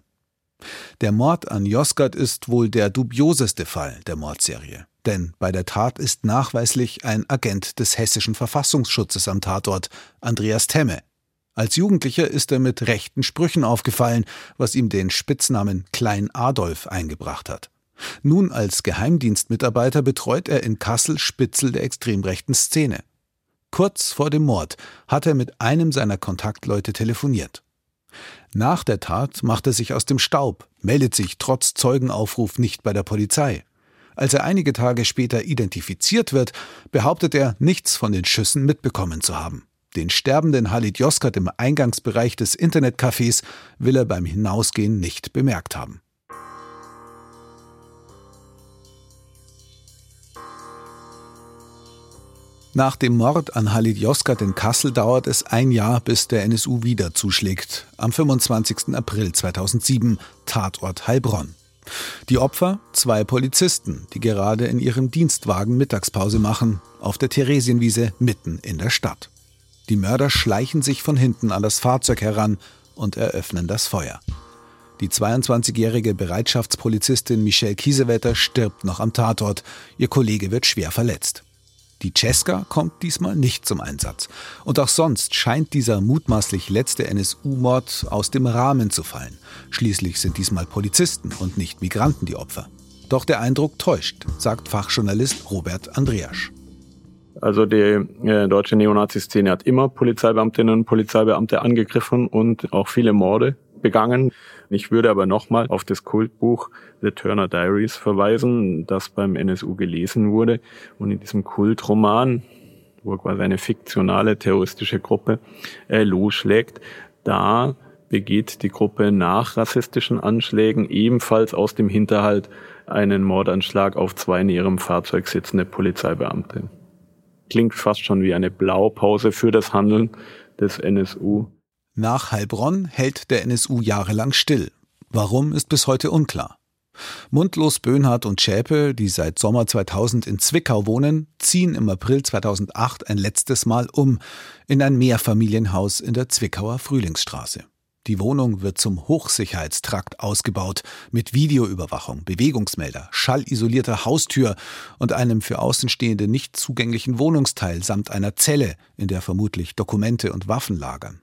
Der Mord an Yozgat ist wohl der dubioseste Fall der Mordserie. Denn bei der Tat ist nachweislich ein Agent des hessischen Verfassungsschutzes am Tatort, Andreas Temme, als Jugendlicher ist er mit rechten Sprüchen aufgefallen, was ihm den Spitznamen Klein Adolf eingebracht hat. Nun als Geheimdienstmitarbeiter betreut er in Kassel Spitzel der extrem rechten Szene. Kurz vor dem Mord hat er mit einem seiner Kontaktleute telefoniert. Nach der Tat macht er sich aus dem Staub, meldet sich trotz Zeugenaufruf nicht bei der Polizei. Als er einige Tage später identifiziert wird, behauptet er, nichts von den Schüssen mitbekommen zu haben. Den sterbenden Halid Yozgat im Eingangsbereich des Internetcafés will er beim Hinausgehen nicht bemerkt haben. Nach dem Mord an Halid Yozgat in Kassel dauert es ein Jahr, bis der NSU wieder zuschlägt. Am 25. April 2007, Tatort Heilbronn. Die Opfer? Zwei Polizisten, die gerade in ihrem Dienstwagen Mittagspause machen, auf der Theresienwiese mitten in der Stadt. Die Mörder schleichen sich von hinten an das Fahrzeug heran und eröffnen das Feuer. Die 22-jährige Bereitschaftspolizistin Michelle Kiesewetter stirbt noch am Tatort. Ihr Kollege wird schwer verletzt. Die Cesca kommt diesmal nicht zum Einsatz. Und auch sonst scheint dieser mutmaßlich letzte NSU-Mord aus dem Rahmen zu fallen. Schließlich sind diesmal Polizisten und nicht Migranten die Opfer. Doch der Eindruck täuscht, sagt Fachjournalist Robert Andreasch. Also die äh, deutsche Neonazi-Szene hat immer Polizeibeamtinnen und Polizeibeamte angegriffen und auch viele Morde begangen. Ich würde aber nochmal auf das Kultbuch The Turner Diaries verweisen, das beim NSU gelesen wurde. Und in diesem Kultroman, wo quasi eine fiktionale terroristische Gruppe äh, losschlägt, da begeht die Gruppe nach rassistischen Anschlägen ebenfalls aus dem Hinterhalt einen Mordanschlag auf zwei in ihrem Fahrzeug sitzende Polizeibeamte klingt fast schon wie eine Blaupause für das Handeln des NSU. Nach Heilbronn hält der NSU jahrelang still. Warum ist bis heute unklar. Mundlos Böhnhardt und Schäpe, die seit Sommer 2000 in Zwickau wohnen, ziehen im April 2008 ein letztes Mal um in ein Mehrfamilienhaus in der Zwickauer Frühlingsstraße. Die Wohnung wird zum Hochsicherheitstrakt ausgebaut, mit Videoüberwachung, Bewegungsmelder, schallisolierter Haustür und einem für Außenstehende nicht zugänglichen Wohnungsteil samt einer Zelle, in der vermutlich Dokumente und Waffen lagern.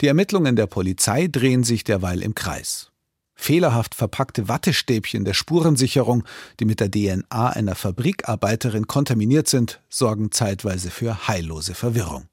Die Ermittlungen der Polizei drehen sich derweil im Kreis. Fehlerhaft verpackte Wattestäbchen der Spurensicherung, die mit der DNA einer Fabrikarbeiterin kontaminiert sind, sorgen zeitweise für heillose Verwirrung.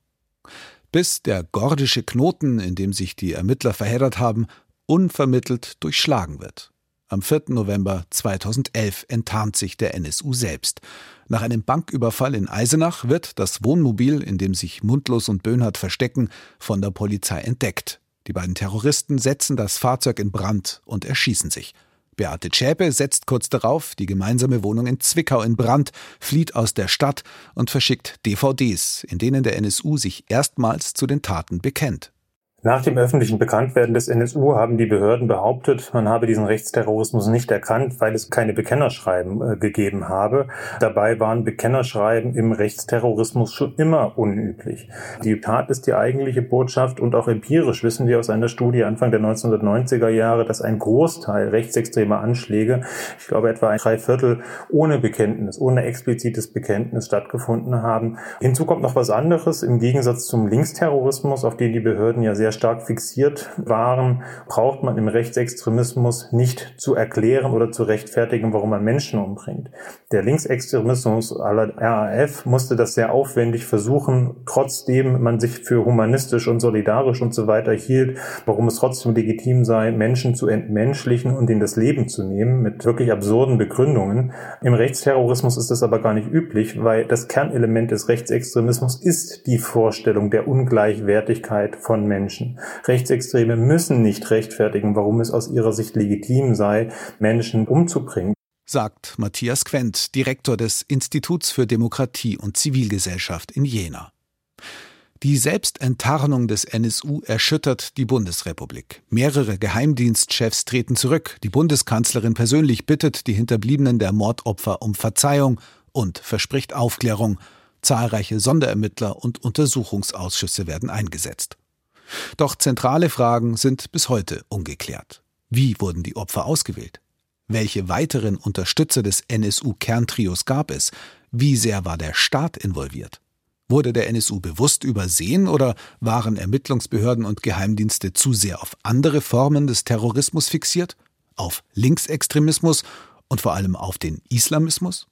Bis der gordische Knoten, in dem sich die Ermittler verheddert haben, unvermittelt durchschlagen wird. Am 4. November 2011 enttarnt sich der NSU selbst. Nach einem Banküberfall in Eisenach wird das Wohnmobil, in dem sich Mundlos und Böhnhardt verstecken, von der Polizei entdeckt. Die beiden Terroristen setzen das Fahrzeug in Brand und erschießen sich. Beate Zschäpe setzt kurz darauf die gemeinsame Wohnung in Zwickau in Brand, flieht aus der Stadt und verschickt DVDs, in denen der NSU sich erstmals zu den Taten bekennt. Nach dem öffentlichen Bekanntwerden des NSU haben die Behörden behauptet, man habe diesen Rechtsterrorismus nicht erkannt, weil es keine Bekennerschreiben äh, gegeben habe. Dabei waren Bekennerschreiben im Rechtsterrorismus schon immer unüblich. Die Tat ist die eigentliche Botschaft und auch empirisch wissen wir aus einer Studie Anfang der 1990er Jahre, dass ein Großteil rechtsextremer Anschläge, ich glaube etwa ein Dreiviertel, ohne Bekenntnis, ohne explizites Bekenntnis stattgefunden haben. Hinzu kommt noch was anderes. Im Gegensatz zum Linksterrorismus, auf den die Behörden ja sehr sehr stark fixiert waren, braucht man im Rechtsextremismus nicht zu erklären oder zu rechtfertigen, warum man Menschen umbringt. Der Linksextremismus aller RAF musste das sehr aufwendig versuchen, trotzdem man sich für humanistisch und solidarisch und so weiter hielt, warum es trotzdem legitim sei, Menschen zu entmenschlichen und ihnen das Leben zu nehmen, mit wirklich absurden Begründungen. Im Rechtsterrorismus ist das aber gar nicht üblich, weil das Kernelement des Rechtsextremismus ist die Vorstellung der Ungleichwertigkeit von Menschen. Menschen. Rechtsextreme müssen nicht rechtfertigen, warum es aus ihrer Sicht legitim sei, Menschen umzubringen sagt Matthias Quent, Direktor des Instituts für Demokratie und Zivilgesellschaft in Jena. Die Selbstenttarnung des NSU erschüttert die Bundesrepublik. Mehrere Geheimdienstchefs treten zurück. Die Bundeskanzlerin persönlich bittet die Hinterbliebenen der Mordopfer um Verzeihung und verspricht Aufklärung. Zahlreiche Sonderermittler und Untersuchungsausschüsse werden eingesetzt. Doch zentrale Fragen sind bis heute ungeklärt. Wie wurden die Opfer ausgewählt? Welche weiteren Unterstützer des NSU-Kerntrios gab es? Wie sehr war der Staat involviert? Wurde der NSU bewusst übersehen oder waren Ermittlungsbehörden und Geheimdienste zu sehr auf andere Formen des Terrorismus fixiert? Auf Linksextremismus und vor allem auf den Islamismus?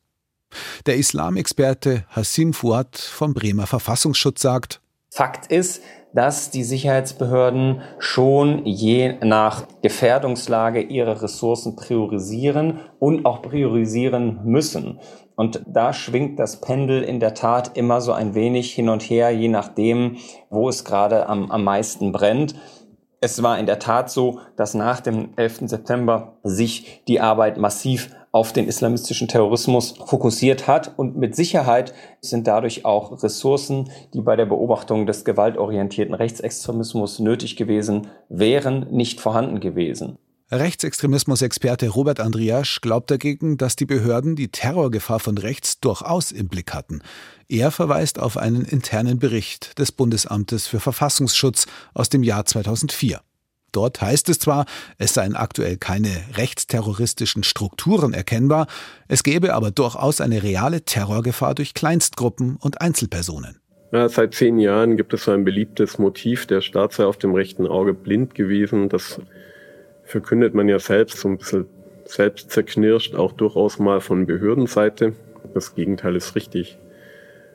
Der Islamexperte Hassim Fuad vom Bremer Verfassungsschutz sagt, Fakt ist, dass die Sicherheitsbehörden schon je nach Gefährdungslage ihre Ressourcen priorisieren und auch priorisieren müssen. Und da schwingt das Pendel in der Tat immer so ein wenig hin und her, je nachdem, wo es gerade am, am meisten brennt. Es war in der Tat so, dass nach dem 11. September sich die Arbeit massiv auf den islamistischen Terrorismus fokussiert hat. Und mit Sicherheit sind dadurch auch Ressourcen, die bei der Beobachtung des gewaltorientierten Rechtsextremismus nötig gewesen wären, nicht vorhanden gewesen. Rechtsextremismus-Experte Robert Andriasch glaubt dagegen, dass die Behörden die Terrorgefahr von rechts durchaus im Blick hatten. Er verweist auf einen internen Bericht des Bundesamtes für Verfassungsschutz aus dem Jahr 2004. Dort heißt es zwar, es seien aktuell keine rechtsterroristischen Strukturen erkennbar, es gäbe aber durchaus eine reale Terrorgefahr durch Kleinstgruppen und Einzelpersonen. Ja, seit zehn Jahren gibt es so ein beliebtes Motiv, der Staat sei auf dem rechten Auge blind gewesen. Das verkündet man ja selbst so ein bisschen selbst zerknirscht, auch durchaus mal von Behördenseite. Das Gegenteil ist richtig.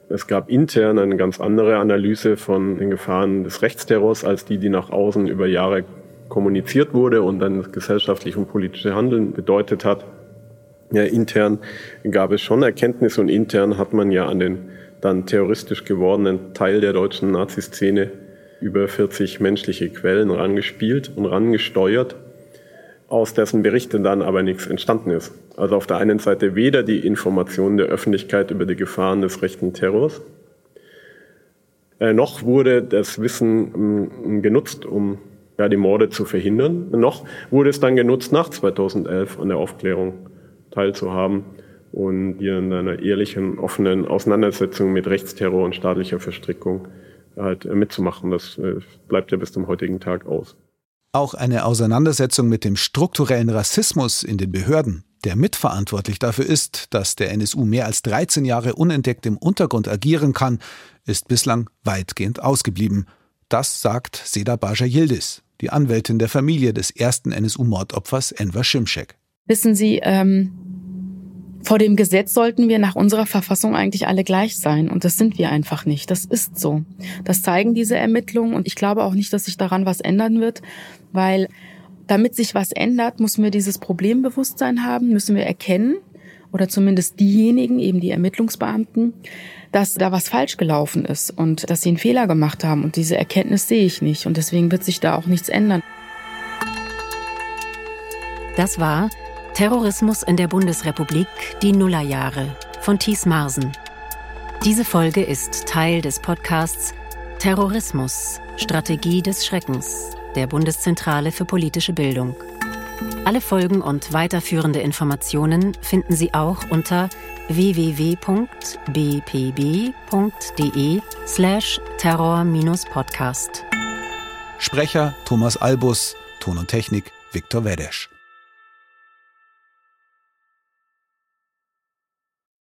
Es gab intern eine ganz andere Analyse von den Gefahren des Rechtsterrors als die, die nach außen über Jahre kommuniziert wurde und dann das gesellschaftliche und politische Handeln bedeutet hat. Ja, intern gab es schon Erkenntnisse und intern hat man ja an den dann terroristisch gewordenen Teil der deutschen Naziszene über 40 menschliche Quellen rangespielt und rangesteuert, aus dessen Berichten dann aber nichts entstanden ist. Also auf der einen Seite weder die Informationen der Öffentlichkeit über die Gefahren des rechten Terrors, äh, noch wurde das Wissen ähm, genutzt, um ja, die Morde zu verhindern. Noch wurde es dann genutzt, nach 2011 an der Aufklärung teilzuhaben und hier in einer ehrlichen, offenen Auseinandersetzung mit Rechtsterror und staatlicher Verstrickung halt mitzumachen. Das äh, bleibt ja bis zum heutigen Tag aus. Auch eine Auseinandersetzung mit dem strukturellen Rassismus in den Behörden, der mitverantwortlich dafür ist, dass der NSU mehr als 13 Jahre unentdeckt im Untergrund agieren kann, ist bislang weitgehend ausgeblieben. Das sagt Seda Baja Yildiz, die Anwältin der Familie des ersten NSU-Mordopfers Enver Şimşek. Wissen Sie, ähm, vor dem Gesetz sollten wir nach unserer Verfassung eigentlich alle gleich sein. Und das sind wir einfach nicht. Das ist so. Das zeigen diese Ermittlungen. Und ich glaube auch nicht, dass sich daran was ändern wird, weil damit sich was ändert, müssen wir dieses Problembewusstsein haben, müssen wir erkennen, oder zumindest diejenigen, eben die Ermittlungsbeamten, dass da was falsch gelaufen ist und dass sie einen Fehler gemacht haben. Und diese Erkenntnis sehe ich nicht. Und deswegen wird sich da auch nichts ändern. Das war Terrorismus in der Bundesrepublik, die Nullerjahre von Thies Marsen. Diese Folge ist Teil des Podcasts Terrorismus, Strategie des Schreckens der Bundeszentrale für politische Bildung. Alle Folgen und weiterführende Informationen finden Sie auch unter www.bpb.de slash terror-podcast. Sprecher Thomas Albus, Ton und Technik Viktor Wedesch.